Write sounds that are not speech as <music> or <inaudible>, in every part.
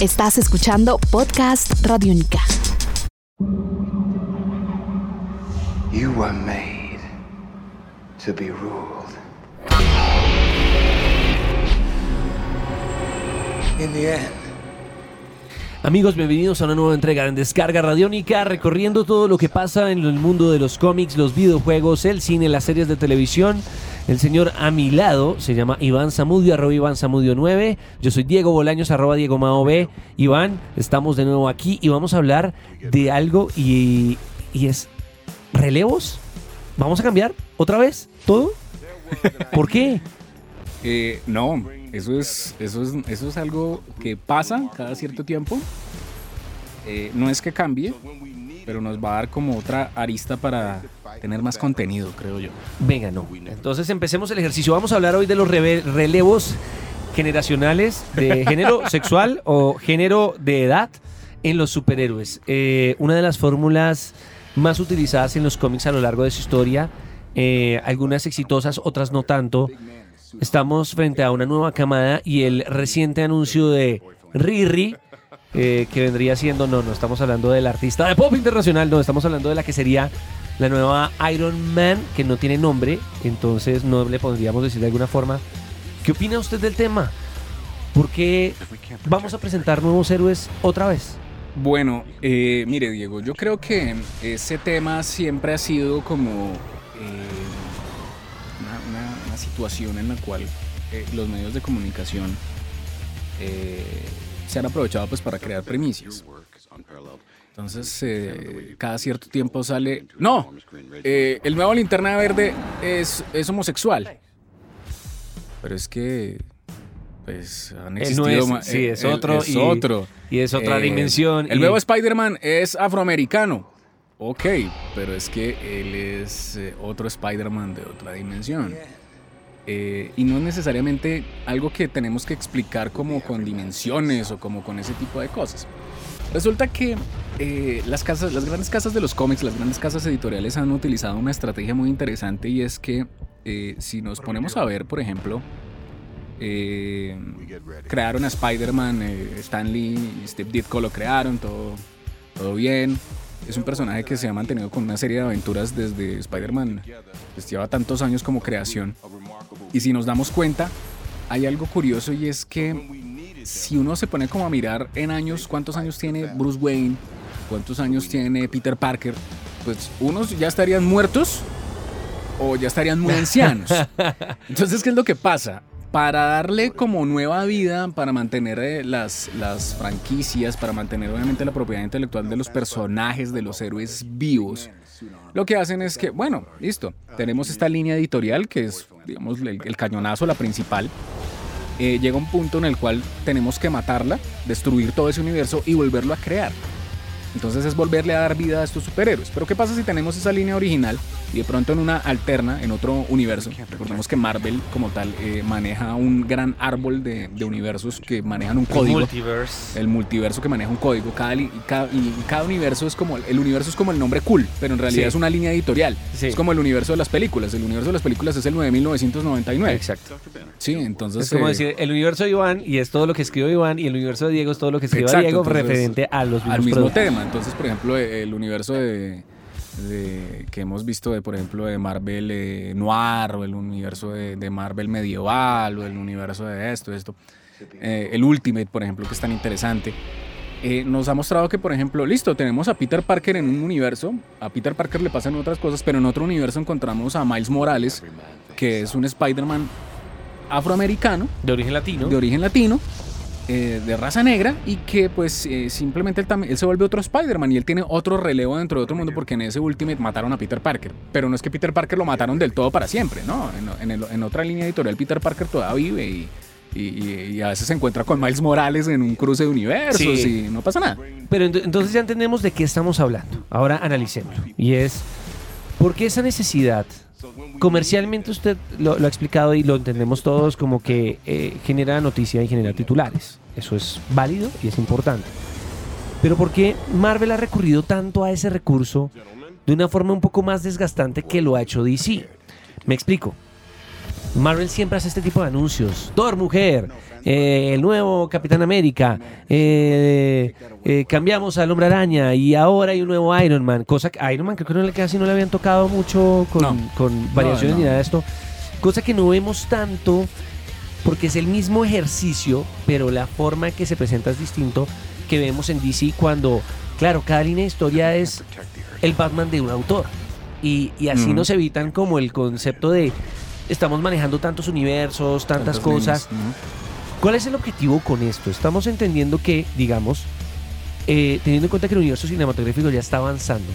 Estás escuchando Podcast Radiónica. You were made to be ruled. In the end, Amigos, bienvenidos a una nueva entrega en Descarga Radiónica, recorriendo todo lo que pasa en el mundo de los cómics, los videojuegos, el cine, las series de televisión. El señor a mi lado se llama Iván Zamudio, arroba Iván Zamudio 9. Yo soy Diego Bolaños, arroba Diego Mao B. Iván, estamos de nuevo aquí y vamos a hablar de algo y, y es relevos. ¿Vamos a cambiar otra vez todo? ¿Por qué? Eh, no, eso es, eso, es, eso es algo que pasa cada cierto tiempo. Eh, no es que cambie, pero nos va a dar como otra arista para tener más contenido, creo yo. Venga, no. Entonces empecemos el ejercicio. Vamos a hablar hoy de los relevos generacionales de <laughs> género sexual o género de edad en los superhéroes. Eh, una de las fórmulas más utilizadas en los cómics a lo largo de su historia, eh, algunas exitosas, otras no tanto. Estamos frente a una nueva camada y el reciente anuncio de Riri, eh, que vendría siendo, no, no estamos hablando del artista de pop internacional, no, estamos hablando de la que sería la nueva Iron Man, que no tiene nombre, entonces no le podríamos decir de alguna forma. ¿Qué opina usted del tema? ¿Por qué vamos a presentar nuevos héroes otra vez? Bueno, eh, mire Diego, yo creo que ese tema siempre ha sido como eh, una, situación en la cual eh, los medios de comunicación eh, se han aprovechado pues para crear primicias. Entonces, eh, cada cierto tiempo sale... No, eh, el nuevo linterna verde es, es homosexual. Pero es que... Pues han existido... no es, sí, eh, es otro. es y, otro. Y es otra Eh, dimensión. El y- nuevo Spider-Man es afroamericano. Ok, pero es que él es otro Spider-Man de otra dimensión. Eh, y no es necesariamente algo que tenemos que explicar como con dimensiones o como con ese tipo de cosas. Resulta que eh, las, casas, las grandes casas de los cómics, las grandes casas editoriales han utilizado una estrategia muy interesante y es que eh, si nos ponemos a ver, por ejemplo, eh, crearon a Spider-Man, eh, Stan Lee y Steve Ditko lo crearon, todo, todo bien. Es un personaje que se ha mantenido con una serie de aventuras desde Spider-Man, pues lleva tantos años como creación. Y si nos damos cuenta, hay algo curioso y es que si uno se pone como a mirar en años, cuántos años tiene Bruce Wayne, cuántos años tiene Peter Parker, pues unos ya estarían muertos o ya estarían muy <laughs> ancianos. Entonces, ¿qué es lo que pasa? Para darle como nueva vida, para mantener eh, las, franquicias, para mantener obviamente la propiedad intelectual de los personajes, de los héroes vivos, lo que hacen es que, bueno, listo, tenemos esta línea editorial que es, digamos, el, el cañonazo, la principal. Eh, llega un punto en el cual tenemos que matarla, destruir todo ese universo y volverlo a crear. Entonces es volverle a dar vida a estos superhéroes. Pero ¿qué pasa si tenemos esa línea original y de pronto en una alterna, en otro universo? Recordemos que Marvel como tal eh, maneja un gran árbol de, de universos que manejan un código. Multiverse. El multiverso que maneja un código. Cada, li- y cada, y cada universo es como. El universo es como el nombre cool, pero en realidad Sí. es una línea editorial. Sí. Es como el universo de las películas. El universo de las películas es el 9999. Exacto. Sí, entonces. Es como eh, decir, el universo de Iván y es todo lo que escribió Iván y el universo de Diego es todo lo que escribió Exacto, Diego entonces, referente a los mismos al mismo productos. tema. Entonces, por ejemplo, eh, el universo de, de- que hemos visto de, por ejemplo, de Marvel eh, Noir o el universo de, de Marvel medieval o el universo de esto, esto. Eh, el Ultimate, por ejemplo, que es tan interesante. eh, nos ha mostrado que, por ejemplo, listo, tenemos a Peter Parker en un universo, a Peter Parker le pasan otras cosas, pero en otro universo encontramos a Miles Morales, que es un Spider-Man afroamericano, De origen latino. de origen latino, eh, de raza negra, y que pues eh, simplemente él, también- él se vuelve otro Spider-Man y él tiene otro relevo dentro de otro mundo porque en ese Ultimate mataron a Peter Parker. Pero no es que Peter Parker lo mataron del todo para siempre, ¿no? En, en el- en otra línea editorial Peter Parker todavía vive y, y- a veces se encuentra con Miles Morales en un cruce de universos Sí. y no pasa nada. Pero ent- entonces ya entendemos de qué estamos hablando. Ahora analicémoslo. Y es, ¿por qué esa necesidad? Comercialmente usted lo, ha explicado y lo entendemos todos como que eh, genera noticia y genera titulares. Eso es válido y es importante. Pero ¿por qué Marvel ha recurrido tanto a ese recurso de una forma un poco más desgastante que lo ha hecho DC? Me explico. Marvel siempre hace este tipo de anuncios. Thor Mujer, eh, el nuevo Capitán América, eh, eh, cambiamos al Hombre Araña y ahora hay un nuevo Iron Man. Cosa que Iron Man creo que no le casi no le habían tocado mucho con, No. con variaciones No, ni nada de esto. Cosa que no vemos tanto porque es el mismo ejercicio, pero la forma en que se presenta es distinto que vemos en DC cuando, claro, cada línea de historia es el Batman de un autor. Y, y así nos evitan como el concepto de estamos manejando tantos universos, tantas, Tantas cosas. líneas, ujú. ¿Cuál es el objetivo con esto? Estamos entendiendo que, digamos, eh, teniendo en cuenta que el universo cinematográfico ya está avanzando,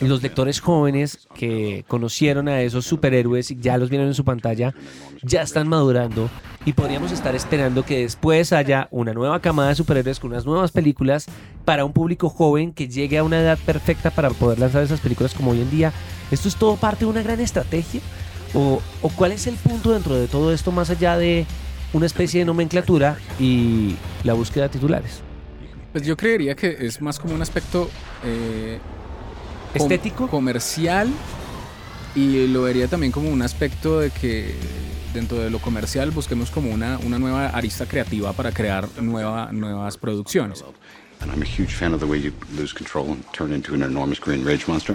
los lectores jóvenes que conocieron a esos superhéroes y ya los vieron en su pantalla, ya están madurando y podríamos estar esperando que después haya una nueva camada de superhéroes con unas nuevas películas para un público joven que llegue a una edad perfecta para poder lanzar esas películas como hoy en día. ¿Esto es todo parte de una gran estrategia? ¿O, o cuál es el punto dentro de todo esto más allá de una especie de nomenclatura y la búsqueda de titulares? Pues yo creería que es más como un aspecto eh, com- ¿Estético? comercial y lo vería también como un aspecto de que dentro de lo comercial busquemos como una, una nueva arista creativa para crear nueva, nuevas producciones. And I'm a huge fan of the way you lose control and turn into an enormous green rage monster.